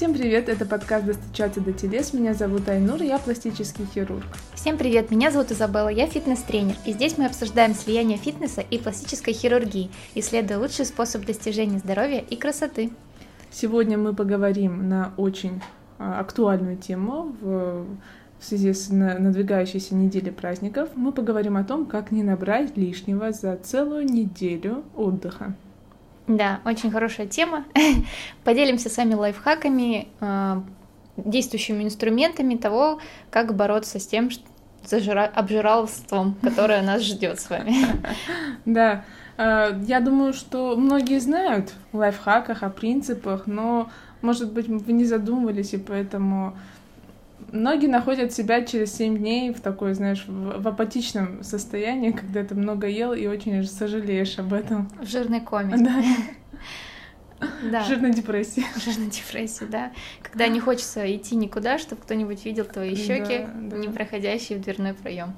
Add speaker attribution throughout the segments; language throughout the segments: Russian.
Speaker 1: Всем привет, это подкаст «Достучаться до телес». Меня зовут Айнур, я пластический хирург.
Speaker 2: Всем привет, меня зовут Изабелла, я фитнес-тренер. И здесь мы обсуждаем слияние фитнеса и пластической хирургии, исследуя лучший способ достижения здоровья и красоты.
Speaker 1: Сегодня мы поговорим на очень а, актуальную тему в в связи с надвигающейся неделей праздников мы поговорим о том, как не набрать лишнего за целую неделю отдыха.
Speaker 2: Да, очень хорошая тема. Поделимся с вами лайфхаками, а, действующими инструментами того, как бороться с тем, зажира... обжиралством, которое нас ждет с вами.
Speaker 1: Да, а, я думаю, что многие знают о лайфхаках, о принципах, но, может быть, вы не задумывались, и поэтому многие находят себя через 7 дней в такой, знаешь, в, в апатичном состоянии, когда ты много ел и очень сожалеешь об этом.
Speaker 2: В жирной коме.
Speaker 1: Да. Да. Жирной депрессии.
Speaker 2: Жирной депрессии, да. Когда не хочется идти никуда, чтобы кто-нибудь видел твои щеки, да, да. не проходящие в дверной проем.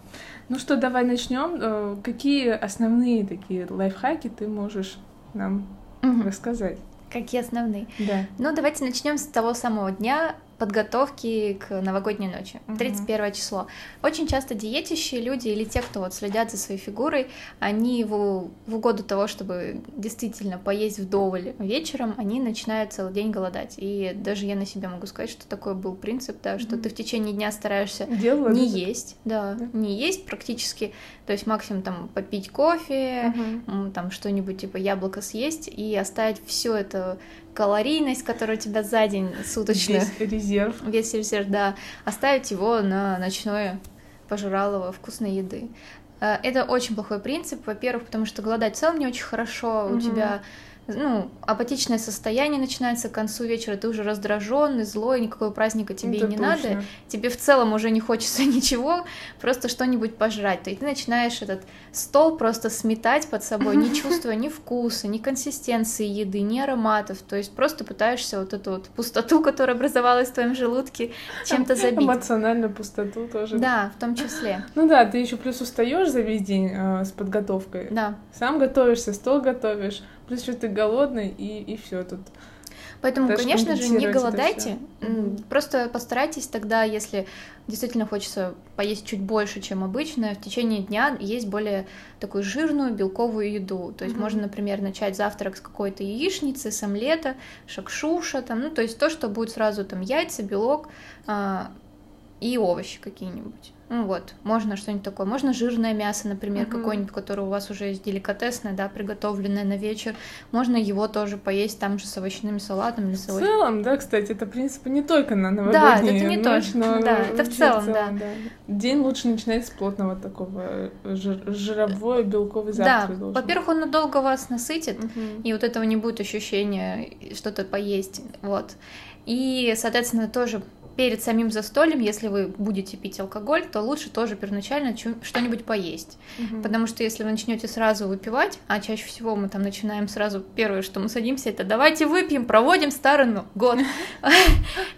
Speaker 1: Ну что, давай начнем. Э, какие основные такие лайфхаки ты можешь нам угу. рассказать?
Speaker 2: Какие основные?
Speaker 1: Да.
Speaker 2: Ну, давайте начнем с того самого дня, подготовки к новогодней ночи. 31 mm-hmm. число. Очень часто диетящие люди или те, кто вот следят за своей фигурой, они в, в угоду того, чтобы действительно поесть вдоволь вечером, они начинают целый день голодать. И даже я на себя могу сказать, что такой был принцип, да, что mm-hmm. ты в течение дня стараешься
Speaker 1: Делала,
Speaker 2: не да? есть, да, mm-hmm. не есть практически, то есть максимум там попить кофе, mm-hmm. там что-нибудь типа яблоко съесть и оставить все это калорийность, которая у тебя за день суточно.
Speaker 1: Весь резерв.
Speaker 2: Весь резерв, да. Оставить его на ночное пожиралово вкусной еды. Э, это очень плохой принцип, во-первых, потому что голодать в целом не очень хорошо, угу. у тебя ну, апатичное состояние начинается к концу вечера, ты уже раздраженный, злой, никакого праздника тебе Это и не точно. надо, тебе в целом уже не хочется ничего, просто что-нибудь пожрать, то и ты начинаешь этот стол просто сметать под собой, не чувствуя ни вкуса, ни консистенции еды, ни ароматов, то есть просто пытаешься вот эту вот пустоту, которая образовалась в твоем желудке, чем-то забить.
Speaker 1: Эмоциональную пустоту тоже.
Speaker 2: Да, в том числе.
Speaker 1: Ну да, ты еще плюс устаешь за весь день э, с подготовкой.
Speaker 2: Да.
Speaker 1: Сам готовишься, стол готовишь, плюс еще ты голодный, и, и все тут.
Speaker 2: Поэтому, Даже конечно же, не голодайте. Просто постарайтесь тогда, если действительно хочется поесть чуть больше, чем обычно, в течение дня есть более такую жирную белковую еду. То есть mm-hmm. можно, например, начать завтрак с какой-то яичницы, с омлета, шакшуша, там, ну, то есть то, что будет сразу там яйца, белок а, и овощи какие-нибудь. Ну вот, можно что-нибудь такое. Можно жирное мясо, например, угу. какое-нибудь, которое у вас уже есть деликатесное, да, приготовленное на вечер. Можно его тоже поесть там же с овощным салатом или с
Speaker 1: овощ... В целом, да, кстати, это, в принципе, не только на новогодние
Speaker 2: Да, это не ночь, но да, это в целом, в целом да. да.
Speaker 1: День лучше начинать с плотного такого жир жировой, белковый завтрак.
Speaker 2: Да, во-первых, он надолго вас насытит, угу. и вот этого не будет ощущения что-то поесть, вот. И, соответственно, тоже перед самим застольем, если вы будете пить алкоголь, то лучше тоже первоначально что-нибудь поесть. Угу. Потому что если вы начнете сразу выпивать, а чаще всего мы там начинаем сразу, первое, что мы садимся, это давайте выпьем, проводим старый год.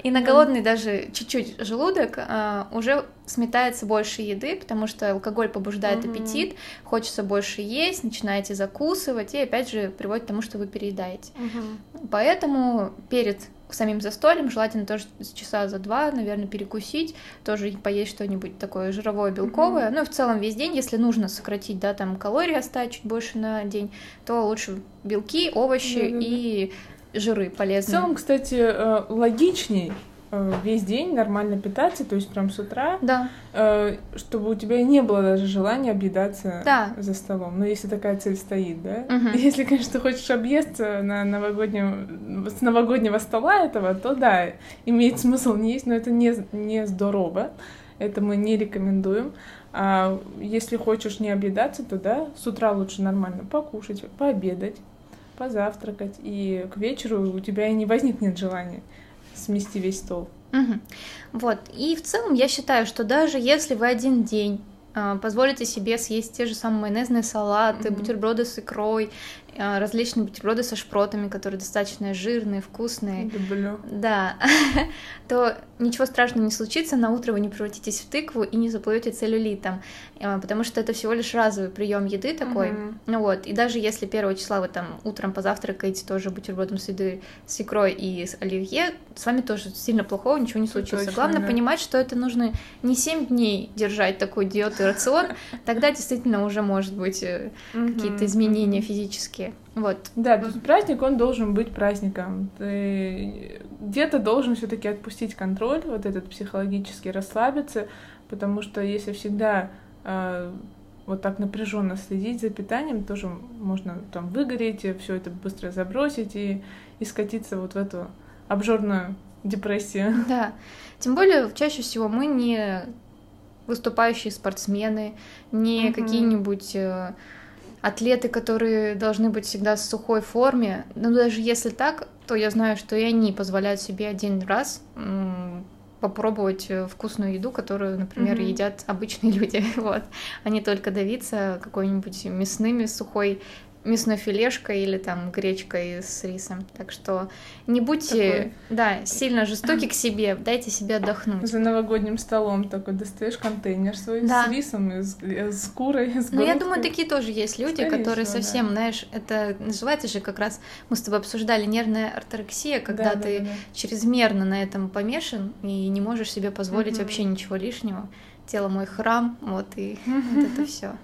Speaker 2: И на голодный даже чуть-чуть желудок а, уже сметается больше еды, потому что алкоголь побуждает аппетит, хочется больше есть, начинаете закусывать, и опять же приводит к тому, что вы переедаете. Поэтому перед самим застольем, желательно тоже часа за два, наверное, перекусить, тоже поесть что-нибудь такое жировое, белковое. Mm-hmm. Ну и в целом весь день, если нужно сократить, да, там калории оставить чуть больше на день, то лучше белки, овощи mm-hmm. и жиры полезные.
Speaker 1: В целом, кстати, э, логичней Э, весь день нормально питаться, то есть прям с утра,
Speaker 2: да.
Speaker 1: э, чтобы у тебя не было даже желания объедаться да. за столом. Ну, если такая цель стоит, да?
Speaker 2: Угу.
Speaker 1: Если, конечно, ты хочешь объесться на новогоднем, с новогоднего стола этого, то да, имеет смысл не есть, но это не, не здорово. Это мы не рекомендуем. А если хочешь не объедаться, то да, с утра лучше нормально покушать, пообедать, позавтракать, и к вечеру у тебя и не возникнет желания смести весь стол.
Speaker 2: Угу. Вот. И в целом я считаю, что даже если вы один день а, позволите себе съесть те же самые майонезные салаты, mm-hmm. бутерброды с икрой, а, различные бутерброды со шпротами, которые достаточно жирные, вкусные.
Speaker 1: Люблю.
Speaker 2: Да, то ничего страшного не случится, на утро вы не превратитесь в тыкву и не заплывете целлюлитом, а, потому что это всего лишь разовый прием еды такой.
Speaker 1: Мгм.
Speaker 2: Ну вот, и даже если первого числа вы там утром позавтракаете тоже бутербродом с еды с икрой и с оливье, с вами тоже сильно плохого ничего не случится.
Speaker 1: точно,
Speaker 2: Главное
Speaker 1: да.
Speaker 2: понимать, что это нужно не 7 дней держать такой диет и рацион, тогда действительно уже может быть э, какие-то изменения физические. Вот.
Speaker 1: Да, то есть праздник, он должен быть праздником. Ты где-то должен все таки отпустить контроль, вот этот психологически расслабиться, потому что если всегда э, вот так напряженно следить за питанием, тоже можно там выгореть, все это быстро забросить и, и скатиться вот в эту обжорную депрессию.
Speaker 2: Да. Тем более, чаще всего мы не выступающие спортсмены, не
Speaker 1: Мгм.
Speaker 2: какие-нибудь э, атлеты, которые должны быть всегда в сухой форме. Но даже если так, то я знаю, что и они позволяют себе один раз попробовать э, вкусную еду, которую, например,
Speaker 1: Мгм.
Speaker 2: едят обычные люди. Вот. А не только давиться какой-нибудь мясными сухой мясной филешкой или там гречкой с рисом. Так что не будьте,
Speaker 1: Такой.
Speaker 2: да, сильно жестоки к себе, дайте себе отдохнуть.
Speaker 1: За новогодним столом такой достаешь контейнер свой
Speaker 2: Да.
Speaker 1: с рисом, и с, и с курой, с
Speaker 2: Но я думаю, такие тоже есть люди,
Speaker 1: Скорее
Speaker 2: которые
Speaker 1: всего,
Speaker 2: совсем,
Speaker 1: да.
Speaker 2: знаешь, это называется же как раз, мы с тобой обсуждали нервная орторексия, когда
Speaker 1: Да,
Speaker 2: ты
Speaker 1: да, да.
Speaker 2: чрезмерно на этом помешан и не можешь себе позволить
Speaker 1: Мгм.
Speaker 2: вообще ничего лишнего. Тело мой храм, вот и вот это все.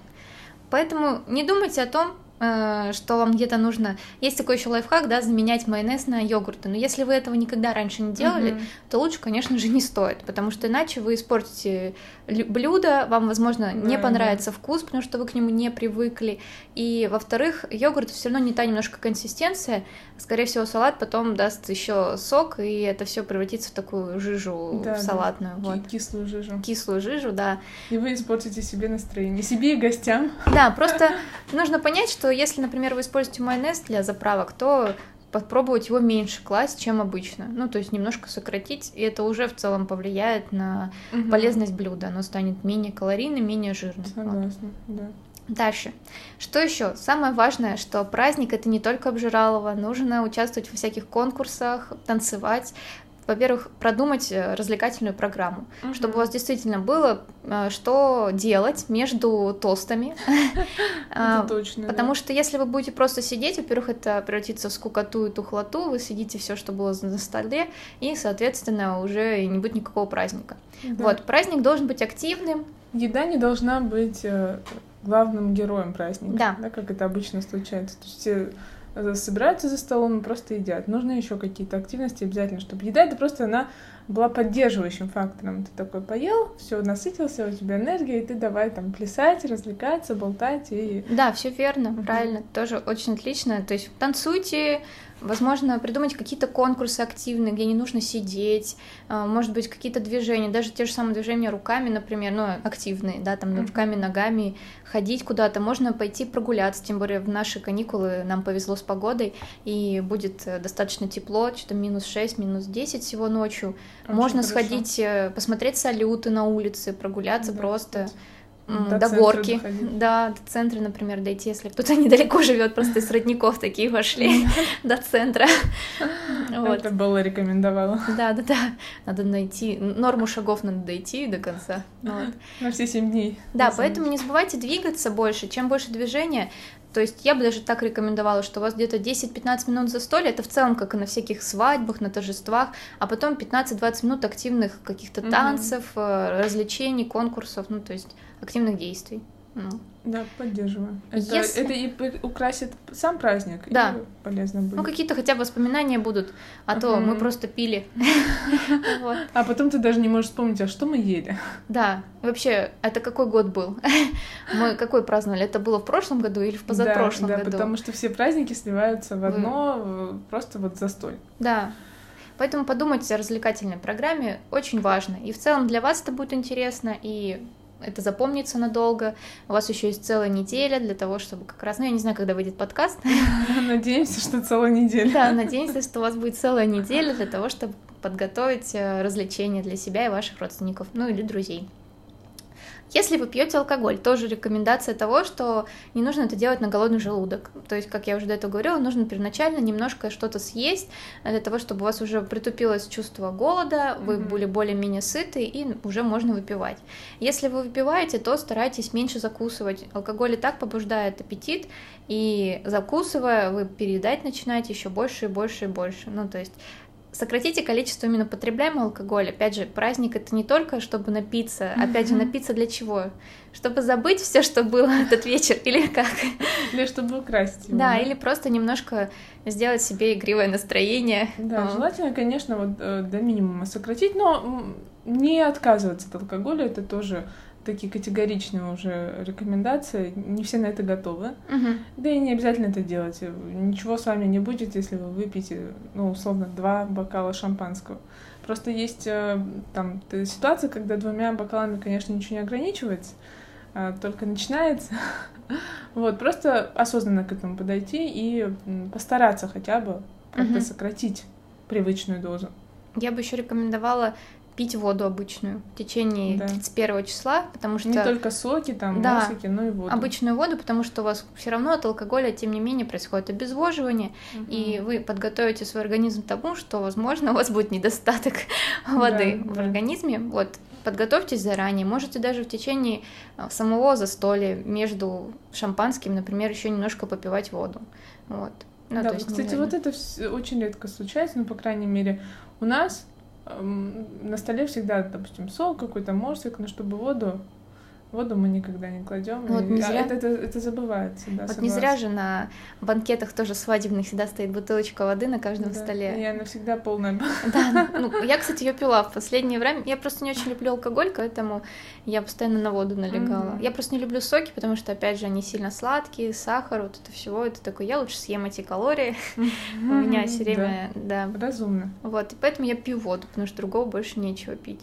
Speaker 2: Поэтому не думайте о том, что вам где-то нужно. Есть такой еще лайфхак, да, заменять майонез на йогурты. Но если вы этого никогда раньше не делали,
Speaker 1: Мгм.
Speaker 2: то лучше, конечно же, не стоит, потому что иначе вы испортите лю- блюдо, вам, возможно, не
Speaker 1: Да,
Speaker 2: понравится вкус, потому что вы к нему не привыкли. И, во-вторых, йогурт все равно не та немножко консистенция. Скорее всего, салат потом даст еще сок, и это все превратится в такую жижу
Speaker 1: Да, да.
Speaker 2: салатную.
Speaker 1: Ки-
Speaker 2: Вот.
Speaker 1: Кислую жижу.
Speaker 2: Кислую жижу, да.
Speaker 1: И вы испортите себе настроение. Себе и гостям.
Speaker 2: Да, просто нужно понять, что если, например, вы используете майонез для заправок, то попробовать его меньше класть, чем обычно. Ну, то есть немножко сократить, и это уже в целом повлияет на
Speaker 1: Мгм.
Speaker 2: полезность блюда. Оно станет менее калорийным, менее жирным. Вот.
Speaker 1: Согласна, да.
Speaker 2: Дальше. Что еще? Самое важное, что праздник это не только обжиралово, нужно участвовать во всяких конкурсах, танцевать. Во-первых, продумать э, развлекательную программу, чтобы у вас действительно было э, что делать между тостами. А,
Speaker 1: точно.
Speaker 2: Потому что если вы будете просто сидеть, во-первых, это превратится в скукоту и тухлоту, вы съедите все, что было на столе, и, соответственно, уже не будет никакого праздника. Вот, праздник должен быть активным,
Speaker 1: Еда не должна быть э, главным героем праздника.
Speaker 2: Да.
Speaker 1: как это обычно случается. То есть все собираются за столом и просто едят. Нужны еще какие-то активности обязательно, чтобы еда это просто она была поддерживающим фактором. Ты такой поел, все, насытился, у тебя энергия, и ты давай там плясать, развлекаться, болтать и
Speaker 2: Да, все верно, правильно, тоже очень отлично. То есть танцуйте, возможно, придумать какие-то конкурсы активные, где не нужно сидеть, а, может быть, какие-то движения, даже те же самые движения руками, например, ну, активные, да, там руками, ногами, ходить куда-то, можно пойти прогуляться, тем более в наши каникулы нам повезло с погодой, и будет э, достаточно тепло, что-то минус 6, минус 10 всего ночью.
Speaker 1: Очень
Speaker 2: можно
Speaker 1: хорошо.
Speaker 2: сходить, э, посмотреть салюты на улице, прогуляться
Speaker 1: Да,
Speaker 2: просто.
Speaker 1: кстати. До
Speaker 2: до горки,
Speaker 1: доходить.
Speaker 2: да, до центра, например, дойти, если кто-то недалеко живет, просто из родников такие вошли до центра. Вот.
Speaker 1: Это Белла рекомендовала.
Speaker 2: Да, да, да. Надо найти норму шагов надо дойти до конца. Вот.
Speaker 1: На все семь дней.
Speaker 2: Да, поэтому не забывайте двигаться больше. Чем больше движения, то есть я бы даже так рекомендовала, что у вас где-то 10-15 минут за столе, это в целом как и на всяких свадьбах, на торжествах, а потом 15-20 минут активных каких-то танцев, э, развлечений, конкурсов, ну то есть активных действий. Ну,
Speaker 1: Да, поддерживаю. Это,
Speaker 2: Если-
Speaker 1: это и украсит сам праздник,
Speaker 2: Да.
Speaker 1: и полезно будет.
Speaker 2: Ну, какие-то хотя бы воспоминания будут, а то мы просто пили.
Speaker 1: А потом ты даже не можешь вспомнить, а что мы ели.
Speaker 2: Да, вообще, это какой год был? Мы какой праздновали? Это было в прошлом году или в позапрошлом
Speaker 1: да, да,
Speaker 2: году?
Speaker 1: потому что все праздники сливаются в одно, э, просто вот застоль.
Speaker 2: Да. Поэтому подумайте о развлекательной программе, очень важно. И в целом для вас это будет интересно, и это запомнится надолго. У вас еще есть целая неделя для того, чтобы как раз, ну я не знаю, когда выйдет подкаст.
Speaker 1: Надеемся, что целая неделя.
Speaker 2: Да, надеемся, что у вас будет целая неделя для того, чтобы подготовить э, развлечения для себя и ваших родственников, ну или друзей. Если вы пьете алкоголь, тоже рекомендация того, что не нужно это делать на голодный желудок. То есть, как я уже до этого говорила, нужно первоначально немножко что-то съесть для того, чтобы у вас уже притупилось чувство голода, вы mm-hmm. были более-менее сыты и уже можно выпивать. Если вы выпиваете, то старайтесь меньше закусывать. Алкоголь и так побуждает аппетит, и закусывая, вы переедать начинаете еще больше и больше и больше. Ну, то есть сократите количество именно потребляемого алкоголя. Опять же, праздник это не только чтобы напиться, mm-hmm. опять же, напиться для чего? Чтобы забыть все, что было этот вечер, или как?
Speaker 1: Или чтобы украсть его.
Speaker 2: Да, или просто немножко сделать себе игривое настроение.
Speaker 1: Да, а. желательно, конечно, вот э, до минимума сократить, но не отказываться от алкоголя, это тоже такие категоричные уже рекомендации. Не все на это готовы.
Speaker 2: Угу.
Speaker 1: Да и не обязательно это делать. Ничего с вами не будет, если вы выпьете, ну, условно, два бокала шампанского. Просто есть э, там ситуация, когда двумя бокалами, конечно, ничего не ограничивается, а только начинается. вот, просто осознанно к этому подойти и постараться хотя бы как-то угу. сократить привычную дозу.
Speaker 2: Я бы еще рекомендовала пить воду обычную в течение да. 31 числа, потому что... Не
Speaker 1: только соки, там, да, мосики, но и воду.
Speaker 2: обычную воду, потому что у вас все равно от алкоголя, тем не менее, происходит обезвоживание, угу. и вы подготовите свой организм к тому, что, возможно, у вас будет недостаток воды да, в да. организме. Вот, подготовьтесь заранее, можете даже в течение а, самого застолья между шампанским, например, еще немножко попивать воду. Вот.
Speaker 1: Ну, да, кстати, вот это очень редко случается, ну, по крайней мере, у нас на столе всегда, допустим, сол какой-то, морсик, но чтобы воду Воду мы никогда не кладем. Вот не а зря... это, это, это забывается, да.
Speaker 2: Вот согласна. не зря же на банкетах тоже свадебных всегда стоит бутылочка воды на каждом
Speaker 1: да.
Speaker 2: столе.
Speaker 1: И она всегда полная.
Speaker 2: Да, ну, я, кстати, ее пила в последнее время. Я просто не очень люблю алкоголь, поэтому я постоянно на воду налегала. Mm-hmm. Я просто не люблю соки, потому что, опять же, они сильно сладкие, сахар, вот это всего. Это такой, я лучше съем эти калории. У меня все время, да.
Speaker 1: Разумно.
Speaker 2: Вот, и поэтому я пью воду, потому что другого больше нечего пить.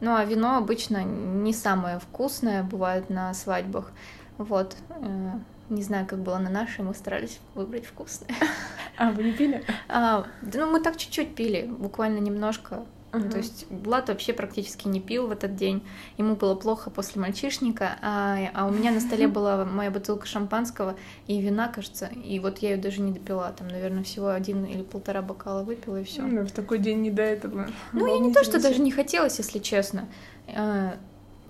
Speaker 2: Ну, а вино обычно не самое вкусное бывает на свадьбах. Вот. Э, не знаю, как было на нашей, мы старались выбрать вкусное.
Speaker 1: А, вы не пили?
Speaker 2: А, да, ну, мы так чуть-чуть пили, буквально немножко. Uh-huh. То есть Влад вообще практически не пил в этот день. Ему было плохо после мальчишника, а, а у меня на столе была моя бутылка шампанского и вина, кажется. И вот я ее даже не допила. Там, наверное, всего один или полтора бокала выпила и все.
Speaker 1: Ну, в такой день не до этого.
Speaker 2: Ну, я не то, что даже не хотелось, если честно.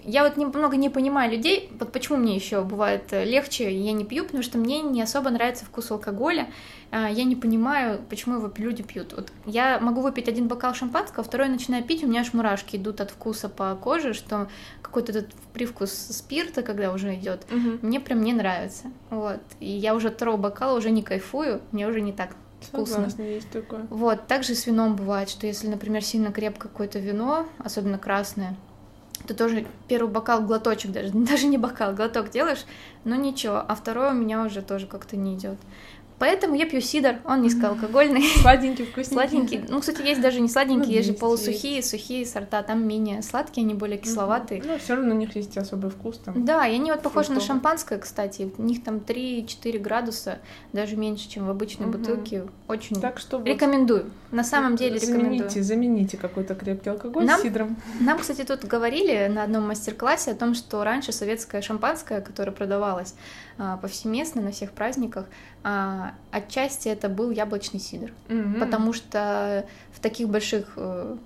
Speaker 2: Я вот немного не понимаю людей, вот почему мне еще бывает легче, я не пью, потому что мне не особо нравится вкус алкоголя, а, я не понимаю, почему его люди пьют. Вот я могу выпить один бокал шампанского, второй начинаю пить, у меня аж мурашки идут от вкуса по коже, что какой-то этот привкус спирта, когда уже идет, угу. мне прям не нравится. Вот. И я уже от второго бокала уже не кайфую, мне уже не так вкусно.
Speaker 1: Согласна, есть такое.
Speaker 2: Вот, также с вином бывает, что если, например, сильно крепкое какое-то вино, особенно красное, ты тоже первый бокал, глоточек даже, даже не бокал, глоток делаешь, но ничего, а второй у меня уже тоже как-то не идет. Поэтому я пью сидр, он низкоалкогольный.
Speaker 1: Сладенький, вкусненький.
Speaker 2: Сладенький. Ну, кстати, есть даже не сладенькие, ну, есть, же полусухие, есть. сухие сорта, там менее сладкие, они более кисловатые.
Speaker 1: Ну, все равно у них есть особый вкус там.
Speaker 2: Да, и они вот похожи на шампанское, кстати. У них там 3-4 градуса, даже меньше, чем в обычной угу. бутылке. Очень так что рекомендую. На самом деле
Speaker 1: замените,
Speaker 2: рекомендую.
Speaker 1: Замените какой-то крепкий алкоголь нам, сидром.
Speaker 2: Нам, кстати, тут говорили на одном мастер-классе о том, что раньше советское шампанское, которое продавалось повсеместно на всех праздниках, а, отчасти это был яблочный сидр, mm-hmm. потому что в таких больших э,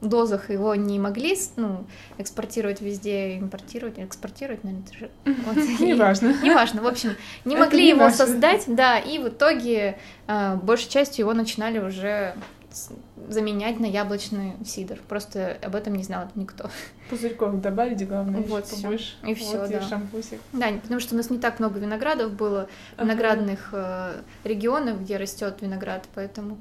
Speaker 2: дозах его не могли ну, экспортировать везде, импортировать, экспортировать, наверное, же...
Speaker 1: Вот, Неважно.
Speaker 2: Неважно, в общем, не могли его создать, да, и в итоге э, большей частью его начинали уже заменять на яблочный сидр. Просто об этом не знал никто.
Speaker 1: Пузырьков добавить, главное,
Speaker 2: вот
Speaker 1: побольше.
Speaker 2: И все,
Speaker 1: вот
Speaker 2: да.
Speaker 1: Шампусик.
Speaker 2: Да, потому что у нас не так много виноградов было, виноградных э, регионов, где растет виноград, поэтому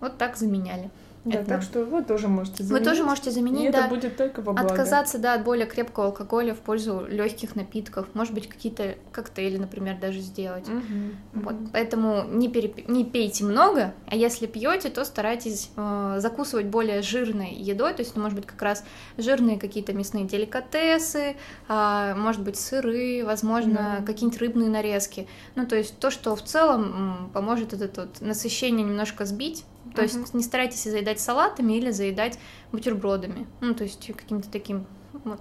Speaker 2: вот так заменяли.
Speaker 1: Да, это... так что вы тоже можете заменить.
Speaker 2: Вы тоже можете заменить,
Speaker 1: и
Speaker 2: да.
Speaker 1: это будет только во благо.
Speaker 2: Отказаться, да, от более крепкого алкоголя в пользу легких напитков. Может быть, какие-то коктейли, например, даже сделать.
Speaker 1: Угу,
Speaker 2: вот.
Speaker 1: угу.
Speaker 2: Поэтому не, переп... не пейте много, а если пьете, то старайтесь э, закусывать более жирной едой. То есть, это может быть как раз жирные какие-то мясные деликатесы, э, может быть, сыры, возможно, угу. какие-нибудь рыбные нарезки. Ну, то есть то, что в целом поможет это вот насыщение немножко сбить то uh-huh. есть не старайтесь заедать салатами или заедать бутербродами. Ну, то есть каким-то таким вот.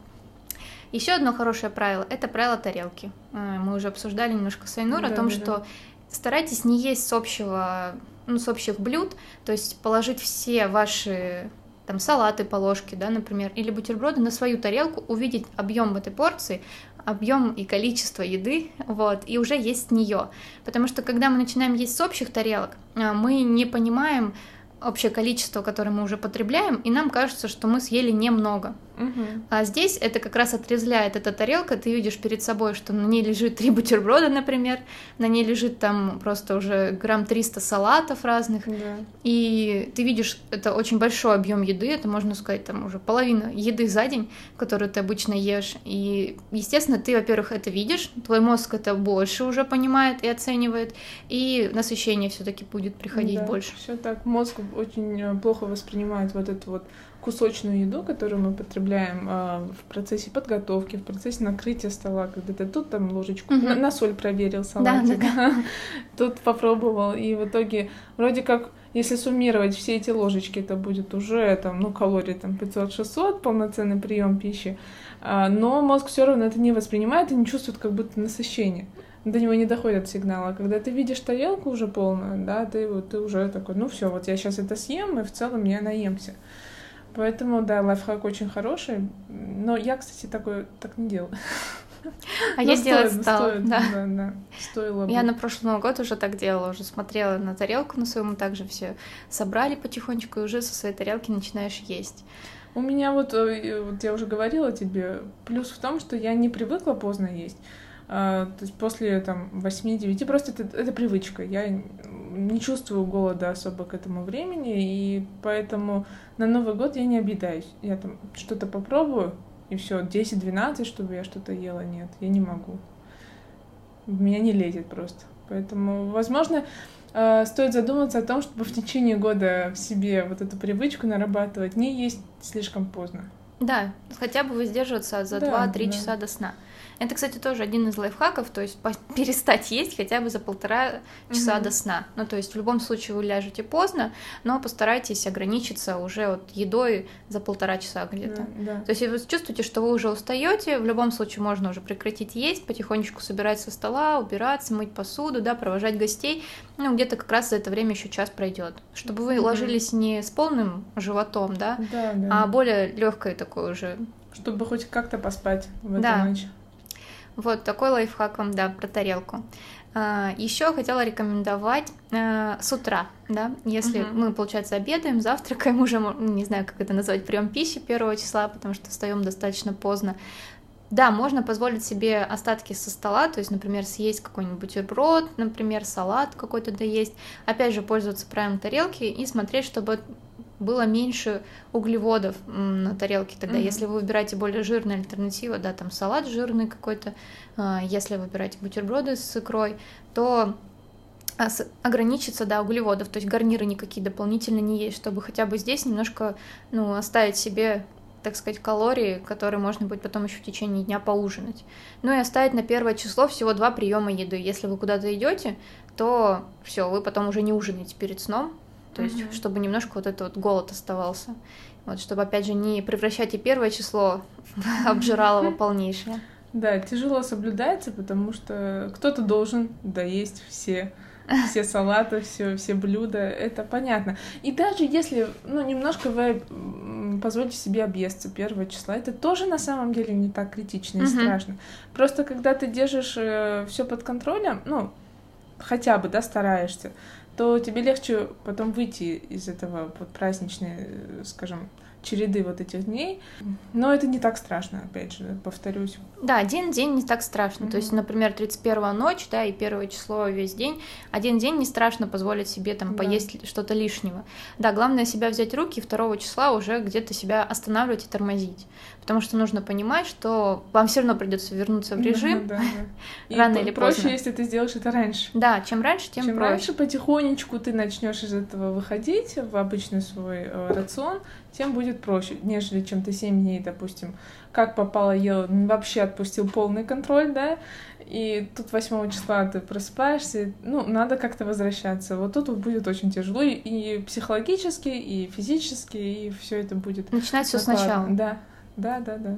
Speaker 2: Еще одно хорошее правило – это правило тарелки. Э, мы уже обсуждали немножко с Айнур да, о том, да, что да. старайтесь не есть с общего, ну, с общих блюд, то есть положить все ваши там салаты по ложке, да, например, или бутерброды на свою тарелку, увидеть объем этой порции, объем и количество еды, вот, и уже есть нее. Потому что когда мы начинаем есть с общих тарелок, э, мы не понимаем, общее количество, которое мы уже потребляем, и нам кажется, что мы съели немного. Угу. А здесь это как раз отрезляет эта тарелка, ты видишь перед собой, что на ней лежит три бутерброда, например, на ней лежит там просто уже грамм 300 салатов разных, да. и ты видишь, это очень большой объем еды, это можно сказать там уже половина еды за день, которую ты обычно ешь, и естественно ты, во-первых, это видишь, твой мозг это больше уже понимает и оценивает, и насыщение все-таки будет приходить
Speaker 1: да,
Speaker 2: больше.
Speaker 1: Все так, мозг очень э, плохо воспринимает вот эту вот кусочную еду, которую мы потребляем э, в процессе подготовки, в процессе накрытия стола, когда ты тут там ложечку угу. на, на соль проверил салатик, да, да, да. тут попробовал, и в итоге вроде как, если суммировать все эти ложечки, это будет уже там, ну, калорий там 500-600, полноценный прием пищи, э, но мозг все равно это не воспринимает и не чувствует как будто насыщение до него не доходят сигналы. Когда ты видишь тарелку уже полную, да, ты, ты уже такой, ну все, вот я сейчас это съем, и в целом я наемся. Поэтому, да, лайфхак очень хороший. Но я, кстати, такой так не делаю.
Speaker 2: А я делать стала,
Speaker 1: да. да, да, стоило бы.
Speaker 2: Я на прошлый Новый год уже так делала, уже смотрела на тарелку на своему, также все собрали потихонечку, и уже со своей тарелки начинаешь есть.
Speaker 1: У меня вот, э, вот я уже говорила тебе, плюс в том, что я не привыкла поздно есть. А, то есть после там 8-9 просто это, это привычка. Я не чувствую голода особо к этому времени, и поэтому на Новый год я не обидаюсь. Я там что-то попробую, и все, 10-12, чтобы я что-то ела, нет, я не могу. Меня не лезет просто. Поэтому, возможно, а, стоит задуматься о том, чтобы в течение года в себе вот эту привычку нарабатывать, не есть слишком поздно.
Speaker 2: Да, хотя бы воздерживаться за да, 2-3 да. часа до сна. Это, кстати, тоже один из лайфхаков, то есть перестать есть хотя бы за полтора часа угу. до сна. Ну, то есть в любом случае вы ляжете поздно, но постарайтесь ограничиться уже вот едой за полтора часа где-то. Да, да. То есть если вы чувствуете, что вы уже устаете, в любом случае можно уже прекратить есть, потихонечку собирать со стола, убираться, мыть посуду, да, провожать гостей. Ну, где-то как раз за это время еще час пройдет. Чтобы вы угу. ложились не с полным животом, да,
Speaker 1: да, да.
Speaker 2: а более легкой такой уже.
Speaker 1: Чтобы хоть как-то поспать в эту да. ночь.
Speaker 2: Вот такой лайфхак вам, да, про тарелку. А, Еще хотела рекомендовать э, с утра, да, если uh-huh. мы, получается, обедаем, завтракаем уже, не знаю, как это назвать, прием пищи первого числа, потому что встаем достаточно поздно. Да, можно позволить себе остатки со стола, то есть, например, съесть какой-нибудь бутерброд, например, салат какой-то да есть. Опять же, пользоваться правилом тарелки и смотреть, чтобы было меньше углеводов на тарелке тогда. Mm-hmm. Если вы выбираете более жирную альтернативу, да, там салат жирный какой-то, а, если выбираете бутерброды с икрой, то ограничиться, да, углеводов, то есть гарниры никакие дополнительно не есть, чтобы хотя бы здесь немножко, ну, оставить себе так сказать, калории, которые можно будет потом еще в течение дня поужинать. Ну и оставить на первое число всего два приема еды. Если вы куда-то идете, то все, вы потом уже не ужинаете перед сном, то есть, mm-hmm. чтобы немножко вот этот вот голод оставался. Вот, чтобы, опять же, не превращать и первое число в обжиралово полнейшее.
Speaker 1: Да, тяжело соблюдается, потому что кто-то должен доесть все все салаты, все, все блюда, это понятно. И даже если, ну, немножко вы позволите себе объесться первого числа, это тоже на самом деле не так критично и uh-huh. страшно. Просто когда ты держишь э, все под контролем, ну, хотя бы, да, стараешься, то тебе легче потом выйти из этого вот праздничной, э, скажем, череды вот этих дней. Но это не так страшно, опять же, повторюсь.
Speaker 2: Да, один день не так страшно. Mm-hmm. То есть, например, 31 ночь, да, и первое число весь день. Один день не страшно позволить себе там да. поесть что-то лишнего. Да, главное себя взять руки, второго числа уже где-то себя останавливать и тормозить. Потому что нужно понимать, что вам все равно придется вернуться в режим да, да, да. рано или
Speaker 1: проще,
Speaker 2: поздно.
Speaker 1: если ты сделаешь это раньше.
Speaker 2: Да, чем раньше, тем
Speaker 1: чем
Speaker 2: проще.
Speaker 1: раньше потихонечку ты начнешь из этого выходить в обычный свой э, рацион, тем будет проще, нежели чем ты 7 дней, допустим, как попало ел, вообще отпустил полный контроль, да, и тут 8 числа ты просыпаешься, ну, надо как-то возвращаться. Вот тут будет очень тяжело и психологически, и физически, и все это будет.
Speaker 2: Начинать все сначала.
Speaker 1: Да, да, да, да.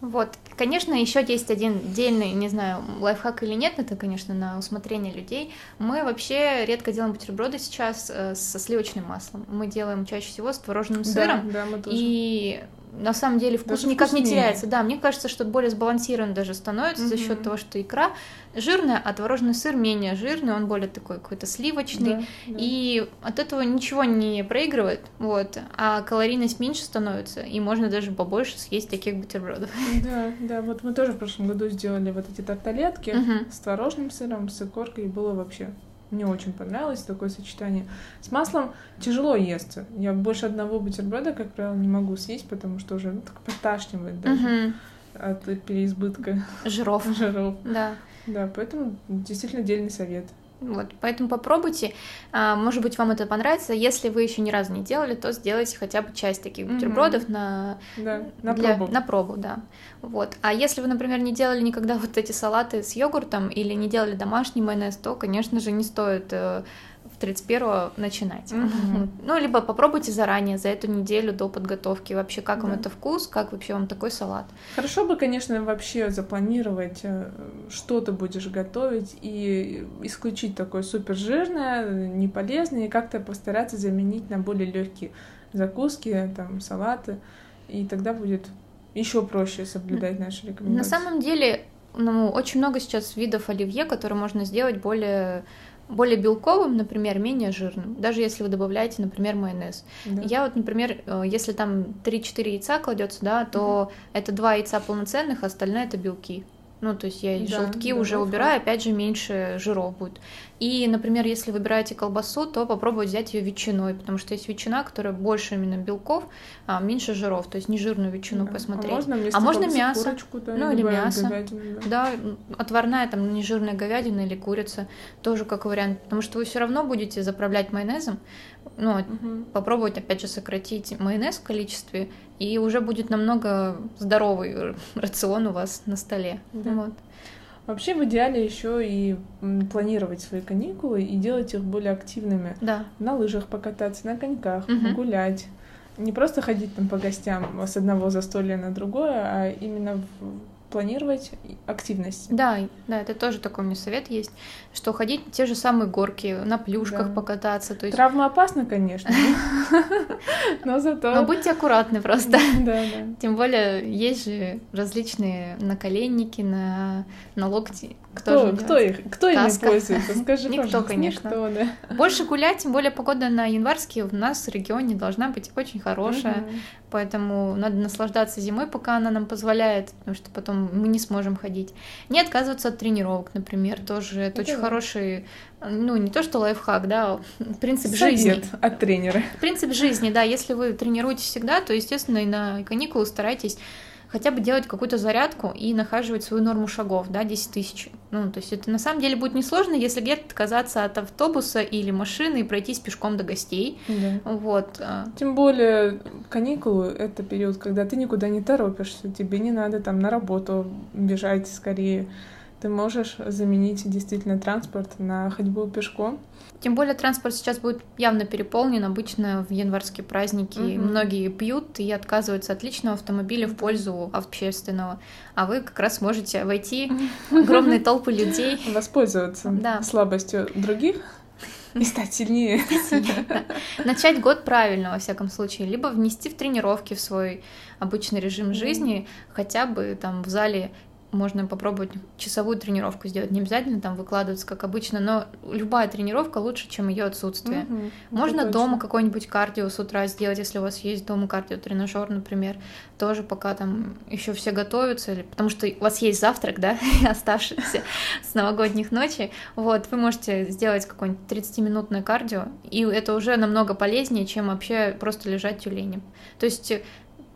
Speaker 2: Вот, конечно, еще есть один отдельный, не знаю, лайфхак или нет, это, конечно, на усмотрение людей. Мы вообще редко делаем бутерброды сейчас э, со сливочным маслом. Мы делаем чаще всего с творожным сыром.
Speaker 1: Да, да, мы тоже.
Speaker 2: И на самом деле вкус
Speaker 1: Даже
Speaker 2: никак не
Speaker 1: вкуснее.
Speaker 2: теряется. Да, мне кажется, что более сбалансирован даже становится за счет того, что икра жирная, а творожный сыр менее жирный, он более такой какой-то сливочный.
Speaker 1: Да, да.
Speaker 2: И от этого ничего не проигрывает, вот, а калорийность меньше становится, и можно даже побольше съесть таких бутербродов.
Speaker 1: Да, да, вот мы тоже в прошлом году сделали вот эти тарталетки
Speaker 2: Мгм.
Speaker 1: с творожным сыром, с икоркой, и было вообще мне очень понравилось такое сочетание. С маслом тяжело естся. Я больше одного бутерброда, как правило, не могу съесть, потому что уже ну, так поташнивает даже
Speaker 2: Мгм.
Speaker 1: от переизбытка
Speaker 2: Жиров,
Speaker 1: жиров.
Speaker 2: да.
Speaker 1: Да, поэтому действительно отдельный совет.
Speaker 2: Вот, поэтому попробуйте. А, Может быть, вам это понравится. Если вы еще ни разу не делали, то сделайте хотя бы часть таких бутербродов на
Speaker 1: Да, на
Speaker 2: для-
Speaker 1: пробу.
Speaker 2: на пробу, да. Вот. А если вы, например, не делали никогда вот эти салаты с йогуртом или не делали домашний майонез, то, конечно же, не стоит э, 31 начинать.
Speaker 1: Мгм.
Speaker 2: Ну, либо попробуйте заранее, за эту неделю до подготовки, вообще, как вам
Speaker 1: Да.
Speaker 2: это вкус, как вообще вам такой салат.
Speaker 1: Хорошо бы, конечно, вообще запланировать, э, что ты будешь готовить, и исключить такое супер жирное, неполезное, и как-то постараться заменить на более легкие закуски, там, салаты, и тогда будет еще проще соблюдать наши
Speaker 2: На
Speaker 1: рекомендации.
Speaker 2: самом деле, ну, очень много сейчас видов оливье, которые можно сделать более более белковым, например, менее жирным, даже если вы добавляете, например, майонез.
Speaker 1: Да.
Speaker 2: Я вот, например, э, если там 3-4 яйца кладется, да, то это два яйца полноценных, а остальное это белки. Ну, то есть я
Speaker 1: Да,
Speaker 2: желтки
Speaker 1: да,
Speaker 2: уже
Speaker 1: лайфхак.
Speaker 2: убираю, опять же, меньше жиров будет. И, например, если выбираете колбасу, то попробовать взять ее ветчиной, потому что есть ветчина, которая больше именно белков, а меньше жиров, то есть нежирную ветчину
Speaker 1: Да.
Speaker 2: посмотреть.
Speaker 1: А можно,
Speaker 2: А можно мясо.
Speaker 1: курочку, да,
Speaker 2: Ну, или мясо.
Speaker 1: говядину, да.
Speaker 2: Да, отварная там нежирная говядина или курица тоже как вариант, потому что вы все равно будете заправлять майонезом. Ну,
Speaker 1: Мгм.
Speaker 2: попробовать, опять же, сократить майонез в количестве, и уже будет намного здоровый рацион у вас на столе.
Speaker 1: Да.
Speaker 2: Вот.
Speaker 1: Вообще в идеале еще и планировать свои каникулы и делать их более активными.
Speaker 2: Да.
Speaker 1: на лыжах покататься, на коньках,
Speaker 2: Мгм.
Speaker 1: погулять. Не просто ходить там по гостям с одного застолья на другое, а именно в- планировать активность.
Speaker 2: Да, да, это тоже такой у меня совет есть, что ходить те же самые горки, на плюшках
Speaker 1: Да.
Speaker 2: покататься, то есть...
Speaker 1: Травма опасна, конечно, но зато...
Speaker 2: Но будьте аккуратны просто.
Speaker 1: Да, да.
Speaker 2: Тем более есть же различные наколенники, на, на локти. Кто,
Speaker 1: Кто,
Speaker 2: же
Speaker 1: кто их, кто ими
Speaker 2: Каска.
Speaker 1: пользуется? Скажи,
Speaker 2: Никто,
Speaker 1: пожалуйста.
Speaker 2: конечно.
Speaker 1: Никто, да.
Speaker 2: Больше гулять, тем более погода на январский у нас в регионе должна быть очень хорошая.
Speaker 1: Мгм.
Speaker 2: Поэтому надо наслаждаться зимой, пока она нам позволяет, потому что потом мы не сможем ходить. Не отказываться от тренировок, например, тоже это,
Speaker 1: Это
Speaker 2: очень
Speaker 1: да.
Speaker 2: хороший, ну не то что лайфхак, да, принцип жизни.
Speaker 1: Совет от тренера.
Speaker 2: Принцип жизни, да, если вы тренируетесь всегда, то, естественно, и на каникулы старайтесь хотя бы делать какую-то зарядку и нахаживать свою норму шагов, да, 10 тысяч. Ну, то есть это на самом деле будет несложно, если где-то отказаться от автобуса или машины и пройтись пешком до гостей.
Speaker 1: Да.
Speaker 2: Вот. а,
Speaker 1: Тем более каникулы — это период, когда ты никуда не торопишься, тебе не надо там на работу бежать скорее. Ты можешь заменить действительно транспорт на ходьбу пешком.
Speaker 2: Тем более транспорт сейчас будет явно переполнен. Обычно в январские праздники
Speaker 1: Мгм.
Speaker 2: многие пьют и отказываются от личного автомобиля в пользу общественного. А вы как раз можете войти в огромные толпы людей.
Speaker 1: Воспользоваться
Speaker 2: Да.
Speaker 1: слабостью других и стать сильнее.
Speaker 2: Да. Начать год правильно, во всяком случае. Либо внести в тренировки в свой обычный режим жизни, хотя бы там в зале можно попробовать часовую тренировку сделать. Не обязательно там выкладываться, как обычно, но любая тренировка лучше, чем ее отсутствие.
Speaker 1: Это
Speaker 2: Можно дома какой-нибудь кардио с утра сделать, если у вас есть дома кардиотренажер, например, тоже пока там еще все готовятся, или- потому что у вас есть завтрак, да, оставшийся с новогодних ночей, вот, вы можете сделать какое-нибудь 30-минутное кардио, и это уже намного полезнее, чем вообще просто лежать тюленем. То есть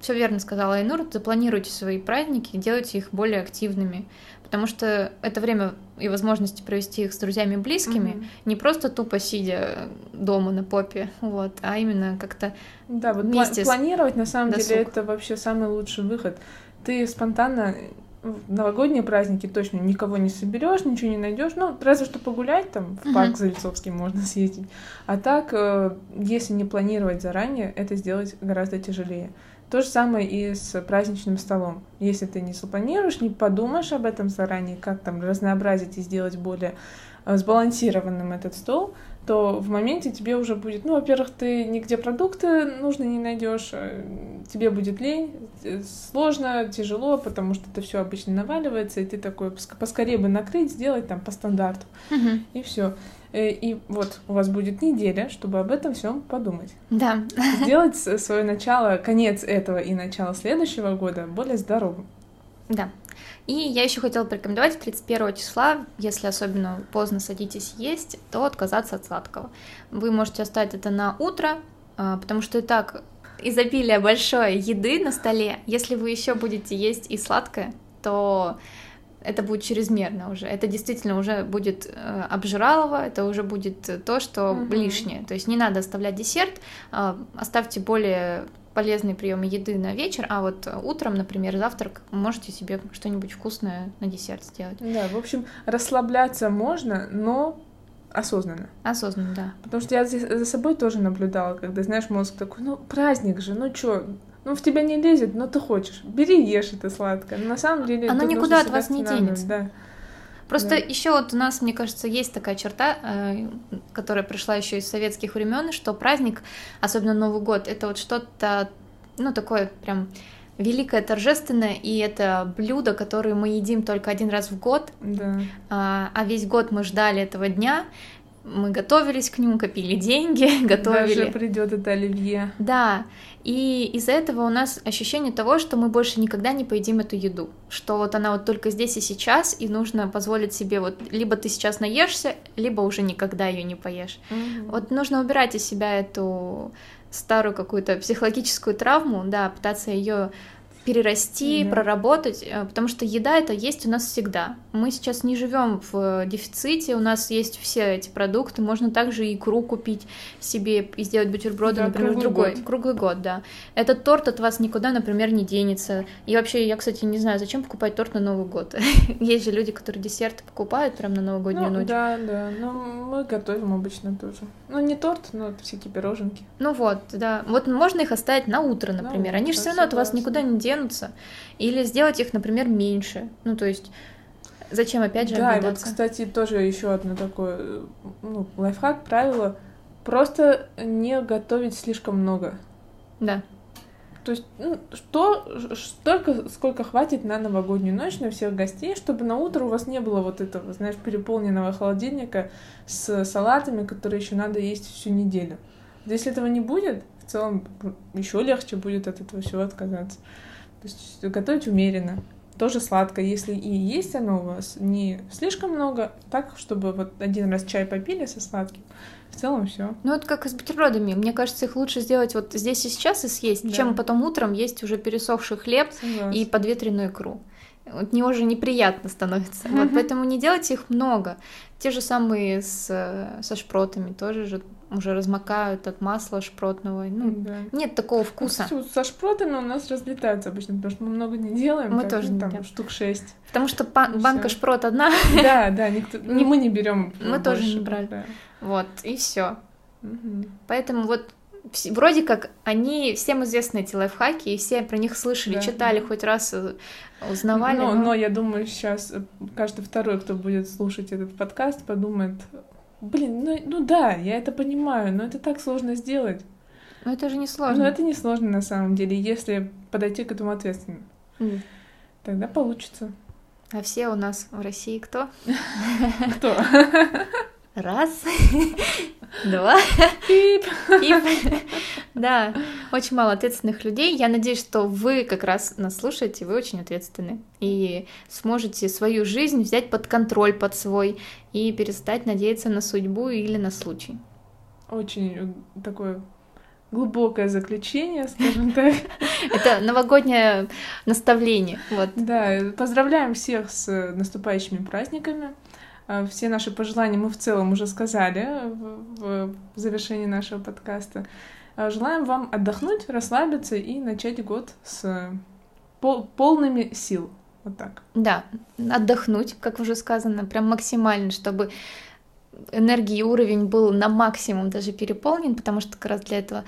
Speaker 2: все верно сказала Айнур, запланируйте свои праздники, делайте их более активными, потому что это время и возможности провести их с друзьями и близкими,
Speaker 1: Мгм.
Speaker 2: не просто тупо сидя дома на попе, вот, а именно как-то
Speaker 1: Да, вот пла-
Speaker 2: вместе с-
Speaker 1: планировать на самом
Speaker 2: досуг.
Speaker 1: деле это вообще самый лучший выход. Ты спонтанно в новогодние праздники точно никого не соберешь, ничего не найдешь. Ну, разве что погулять там в парк Залицовский можно съездить. А так, э, если не планировать заранее, это сделать гораздо тяжелее. То же самое и с праздничным столом. Если ты не запланируешь, не подумаешь об этом заранее, как там разнообразить и сделать более э, сбалансированным этот стол, то в моменте тебе уже будет, ну, во-первых, ты нигде продукты нужно не найдешь, э, тебе будет лень, э, сложно, тяжело, потому что это все обычно наваливается, и ты такой поскорее бы накрыть, сделать там по стандарту,
Speaker 2: Мгм.
Speaker 1: и все. И вот у вас будет неделя, чтобы об этом всем подумать.
Speaker 2: Да,
Speaker 1: Сделать свое начало, конец этого и начало следующего года более здоровым.
Speaker 2: да. И я еще хотела порекомендовать 31 числа, если особенно поздно садитесь есть, то отказаться от сладкого. Вы можете оставить это на утро, а, потому что и так изобилие большое еды на столе. Если вы еще будете есть и сладкое, то это будет чрезмерно уже. Это действительно уже будет э, обжиралово, это уже будет то, что
Speaker 1: Мгм.
Speaker 2: лишнее. То есть не надо оставлять десерт, а, оставьте более полезные приемы еды на вечер, а вот утром, например, завтрак, можете себе что-нибудь вкусное на десерт сделать.
Speaker 1: Да, в общем, расслабляться можно, но осознанно.
Speaker 2: Осознанно, да.
Speaker 1: Потому что я за собой тоже наблюдала, когда, знаешь, мозг такой, ну, праздник же, ну чё, ну, в тебя не лезет, но ты хочешь. Бери, ешь это сладкое. Но на самом деле...
Speaker 2: Оно никуда от вас не денется.
Speaker 1: Да.
Speaker 2: Просто
Speaker 1: Да.
Speaker 2: еще вот у нас, мне кажется, есть такая черта, э, которая пришла еще из советских времен, что праздник, особенно Новый год, это вот что-то, ну, такое прям великое, торжественное, и это блюдо, которое мы едим только один раз в год,
Speaker 1: Да.
Speaker 2: а а весь год мы ждали этого дня, мы готовились к нему, копили деньги, готовили.
Speaker 1: Даже придет это оливье.
Speaker 2: Да, и из-за этого у нас ощущение того, что мы больше никогда не поедим эту еду, что вот она вот только здесь и сейчас, и нужно позволить себе вот либо ты сейчас наешься, либо уже никогда ее не поешь. Вот нужно убирать из себя эту старую какую-то психологическую травму, да, пытаться ее перерасти,
Speaker 1: Да.
Speaker 2: проработать, э, потому что еда это есть у нас всегда. Мы сейчас не живем в дефиците, у нас есть все эти продукты, можно также икру купить себе и сделать бутерброды,
Speaker 1: Да,
Speaker 2: например,
Speaker 1: круглый
Speaker 2: другой.
Speaker 1: год.
Speaker 2: Круглый год, да. Этот торт от вас никуда, например, не денется. И вообще, я, кстати, не знаю, зачем покупать торт на Новый год. Есть же люди, которые десерты покупают прям на новогоднюю
Speaker 1: Ну,
Speaker 2: ночь.
Speaker 1: да, да. Но мы готовим обычно тоже. Ну, не торт, но всякие пироженки.
Speaker 2: Ну вот, да. Вот можно их оставить на утро, например. Они же все равно от вас никуда не денутся. Или сделать их, например, меньше. Ну, то есть, зачем опять же
Speaker 1: Да, и вот, кстати, тоже еще одно такое, ну, лайфхак, правило. Просто не готовить слишком много.
Speaker 2: Да.
Speaker 1: То есть, ну, что, столько, сколько хватит на новогоднюю ночь, на всех гостей, чтобы на утро у вас не было вот этого, знаешь, переполненного холодильника с салатами, которые еще надо есть всю неделю. Если этого не будет, в целом еще легче будет от этого всего отказаться. То есть готовить умеренно. Тоже сладко, если и есть оно у вас не слишком много, так, чтобы вот один раз чай попили со сладким, в целом все.
Speaker 2: Ну, вот как и с бутербродами. Мне кажется, их лучше сделать вот здесь и сейчас и съесть,
Speaker 1: Да.
Speaker 2: чем потом утром есть уже пересохший хлеб и подветренную икру. От него уже неприятно становится. Вот, поэтому не делайте их много. Те же самые с, э, со шпротами тоже же уже размокают от масла шпротного. Ну,
Speaker 1: да.
Speaker 2: нет такого вкуса.
Speaker 1: Кстати, вот со шпротами у нас разлетаются обычно, потому что мы много не делаем.
Speaker 2: Мы тоже
Speaker 1: ну,
Speaker 2: не
Speaker 1: там
Speaker 2: делаем.
Speaker 1: штук шесть.
Speaker 2: Потому что
Speaker 1: Ну,
Speaker 2: банка
Speaker 1: всё.
Speaker 2: шпрот одна,
Speaker 1: Да, да, никто,
Speaker 2: Не-
Speaker 1: ну, мы не берем.
Speaker 2: мы тоже не
Speaker 1: больше,
Speaker 2: брали.
Speaker 1: да.
Speaker 2: вот, и все.
Speaker 1: Мгм.
Speaker 2: Поэтому вот вроде как они всем известны эти лайфхаки, и все про них слышали,
Speaker 1: Да.
Speaker 2: читали, хоть раз э, узнавали.
Speaker 1: но,
Speaker 2: но-
Speaker 1: но я думаю, сейчас каждый второй, кто будет слушать этот подкаст, подумает, блин, ну, ну да, я это понимаю, но это так сложно сделать.
Speaker 2: но это же не
Speaker 1: Но
Speaker 2: сложно.
Speaker 1: это не сложно на самом деле, если подойти к этому ответственно.
Speaker 2: М.
Speaker 1: Тогда получится.
Speaker 2: А все у нас в России кто?
Speaker 1: Кто?
Speaker 2: Раз, два,
Speaker 1: Пип.
Speaker 2: Да, очень мало ответственных людей. Я надеюсь, что вы как раз нас слушаете, вы очень ответственны. И сможете свою жизнь взять под контроль, под свой, и перестать надеяться на судьбу или на случай.
Speaker 1: Очень э, такое глубокое заключение, скажем так.
Speaker 2: Это новогоднее наставление. Вот.
Speaker 1: Да, э, поздравляем всех с э, наступающими праздниками. Все наши пожелания мы в целом уже сказали в, в завершении нашего подкаста. А, Желаем вам отдохнуть, расслабиться и начать год с э, пол- полными сил. Вот так.
Speaker 2: Да, отдохнуть, как уже сказано, прям максимально, чтобы энергии уровень был на максимум даже переполнен, потому что как раз для этого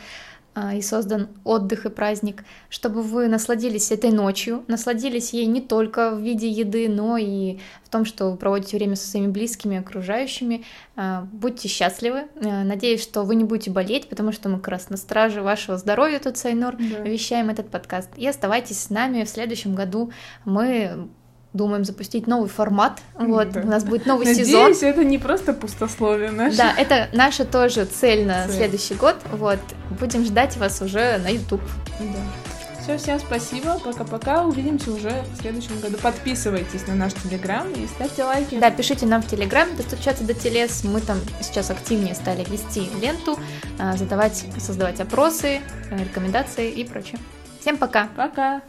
Speaker 2: и создан отдых и праздник, чтобы вы насладились этой ночью, насладились ей не только в виде еды, но и в том, что вы проводите время со своими близкими, окружающими. А, будьте счастливы. А, надеюсь, что вы не будете болеть, потому что мы как раз на страже вашего здоровья тут, Сайнур, да. вещаем этот подкаст. И оставайтесь с нами в следующем году. Мы думаем запустить новый формат. Вот, да. у нас будет новый
Speaker 1: Надеюсь,
Speaker 2: сезон.
Speaker 1: Надеюсь, это не просто пустословие наше.
Speaker 2: Да, это наша тоже цель на цель. следующий год. Вот, будем ждать вас уже на YouTube.
Speaker 1: Да. Все, всем спасибо, пока-пока, увидимся уже в следующем году. Подписывайтесь на наш Телеграм и ставьте лайки.
Speaker 2: Да, пишите нам в Телеграме, достучаться до телес, мы там сейчас активнее стали вести ленту, а, задавать, создавать опросы, рекомендации и прочее. Всем пока!
Speaker 1: Пока!